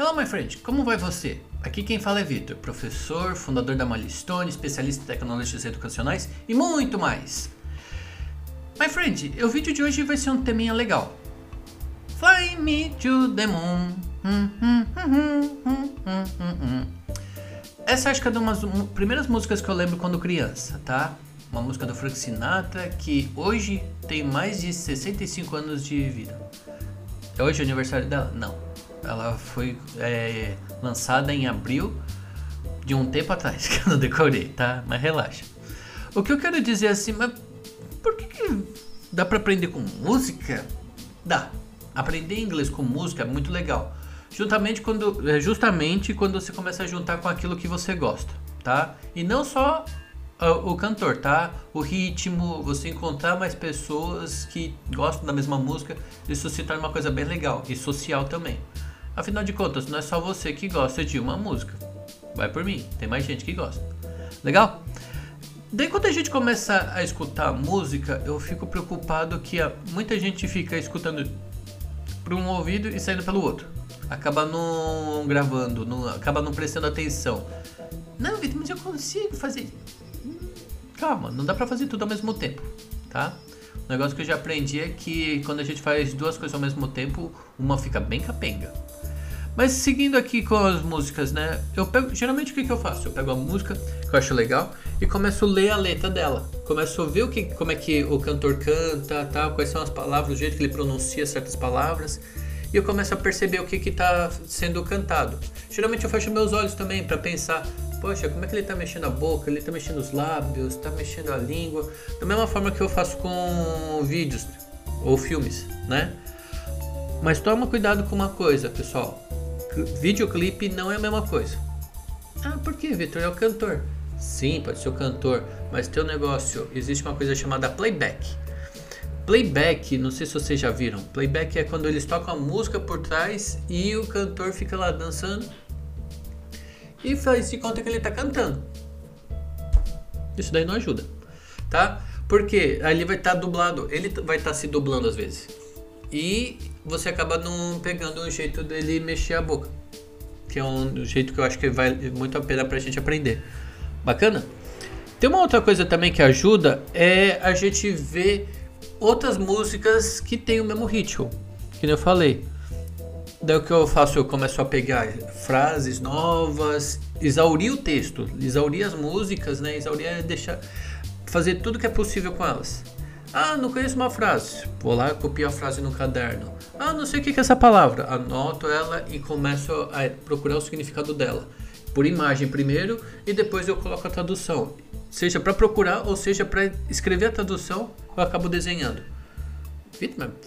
Hello, my friend, como vai você? Aqui quem fala é Vitor, professor, fundador da Milestone, especialista em tecnologias educacionais e muito mais. My friend, o vídeo de hoje vai ser um teminha legal. Fly me to the moon. Essa acho que é uma das primeiras músicas que eu lembro quando criança, tá? Uma música do Frank Sinatra que hoje tem mais de 65 anos de vida. É hoje o aniversário dela? Não ela foi é, lançada em abril de um tempo atrás, que eu não decorei, tá? Mas relaxa. O que eu quero dizer é assim, mas por que, que dá para aprender com música? Dá. Aprender inglês com música é muito legal. Juntamente quando, é, justamente quando você começa a juntar com aquilo que você gosta, tá? E não só o cantor, tá? O ritmo, você encontrar mais pessoas que gostam da mesma música, isso se torna uma coisa bem legal e social também. Afinal de contas, não é só você que gosta de uma música. Vai por mim, tem mais gente que gosta. Legal? Daí quando a gente começa a escutar música, eu fico preocupado que muita gente fica escutando por um ouvido e saindo pelo outro. Acaba não gravando, não, acaba não prestando atenção. Não, Vitor, mas eu consigo fazer. Calma, não dá pra fazer tudo ao mesmo tempo, tá? O negócio que eu já aprendi é que quando a gente faz duas coisas ao mesmo tempo, uma fica bem capenga. Mas seguindo aqui com as músicas, né? Eu pego, geralmente o que, que eu faço? Eu pego a música que eu acho legal e começo a ler a letra dela. Começo a ver o que, como é que o cantor canta, tá? quais são as palavras, o jeito que ele pronuncia certas palavras. E eu começo a perceber o que está sendo cantado. Geralmente eu fecho meus olhos também para pensar, poxa, como é que ele está mexendo a boca, ele está mexendo os lábios, está mexendo a língua. Da mesma forma que eu faço com vídeos ou filmes, né? Mas toma cuidado com uma coisa, pessoal videoclipe não é a mesma coisa. Ah, por que, Vitor? É o cantor. Sim, pode ser o cantor, mas tem um negócio, existe uma coisa chamada playback. Playback, não sei se vocês já viram. Playback é quando eles tocam a música por trás e o cantor fica lá dançando e faz de conta que ele está cantando. Isso daí não ajuda, tá? Porque ali vai estar tá dublado, ele vai estar tá se dublando às vezes. E você acaba não pegando o jeito dele mexer a boca. Que é um jeito que eu acho que vale muito a pena pra gente aprender. Bacana? Tem uma outra coisa também que ajuda é a gente ver outras músicas que tem o mesmo ritmo. Que eu falei. Daí o que eu faço? Eu começo a pegar frases novas, exaurir o texto, exaurir as músicas, né? Exaurir é deixar. fazer tudo que é possível com elas. Ah, não conheço uma frase. Vou lá, copio a frase no caderno. Ah, não sei o que é essa palavra. Anoto ela e começo a procurar o significado dela. Por imagem primeiro e depois eu coloco a tradução. Seja para procurar ou seja para escrever a tradução, eu acabo desenhando.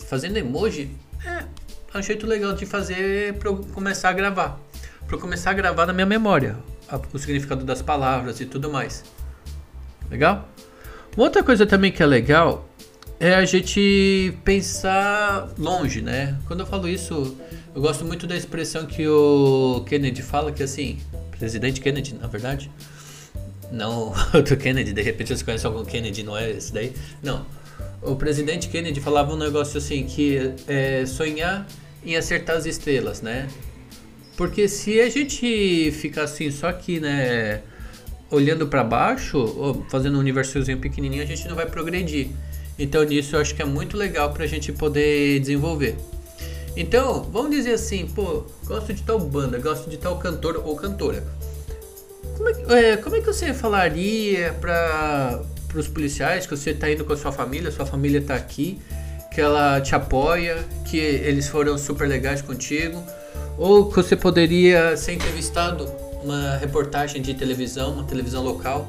Fazendo emoji é, é um jeito legal de fazer para começar a gravar. Para começar a gravar na minha memória o significado das palavras e tudo mais. Legal? Uma outra coisa também que é legal é a gente pensar longe, né? Quando eu falo isso, eu gosto muito da expressão que o Kennedy fala, que assim, presidente Kennedy, na verdade, não outro Kennedy, de repente você conhece algum Kennedy, não é esse daí? Não. O presidente Kennedy falava um negócio assim, que é sonhar em acertar as estrelas, né? Porque se a gente ficar assim, só aqui, né, olhando para baixo, fazendo um universozinho pequenininho, a gente não vai progredir. Então nisso eu acho que é muito legal para a gente poder desenvolver. Então, vamos dizer assim, pô, gosto de tal banda, gosto de tal cantor ou cantora. Como é, que, é, como é que você falaria para os policiais que você está indo com a sua família, sua família está aqui, que ela te apoia, que eles foram super legais contigo, ou que você poderia ser entrevistado uma reportagem de televisão, uma televisão local,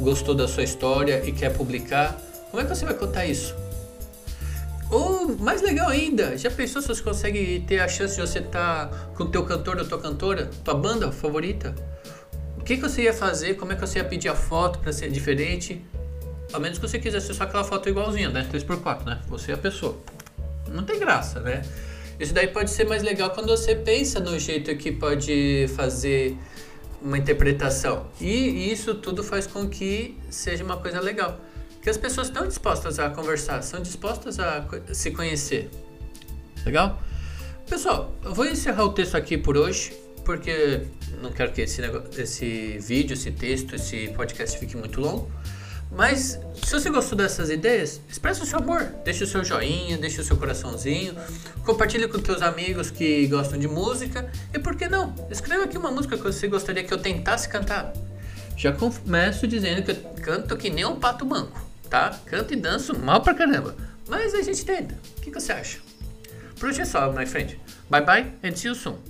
gostou da sua história e quer publicar como é que você vai contar isso? Ou, mais legal ainda, já pensou se você consegue ter a chance de você estar tá com o teu cantor ou tua cantora, tua banda favorita? O que, que você ia fazer? Como é que você ia pedir a foto para ser diferente? A menos que você quisesse só aquela foto igualzinha, né? 3x4, né? Você é a pessoa. Não tem graça, né? Isso daí pode ser mais legal quando você pensa no jeito que pode fazer uma interpretação. E isso tudo faz com que seja uma coisa legal que as pessoas estão dispostas a conversar, são dispostas a se conhecer. Legal? Pessoal, eu vou encerrar o texto aqui por hoje, porque não quero que esse, negócio, esse vídeo, esse texto, esse podcast fique muito longo. Mas se você gostou dessas ideias, expressa o seu amor. Deixe o seu joinha, deixe o seu coraçãozinho. Compartilhe com teus amigos que gostam de música. E por que não? Escreva aqui uma música que você gostaria que eu tentasse cantar. Já começo dizendo que eu canto que nem um pato manco, tá? Canto e danço mal pra caramba. Mas a gente tenta. O que, que você acha? Por hoje é só, my friend. Bye bye and see you soon.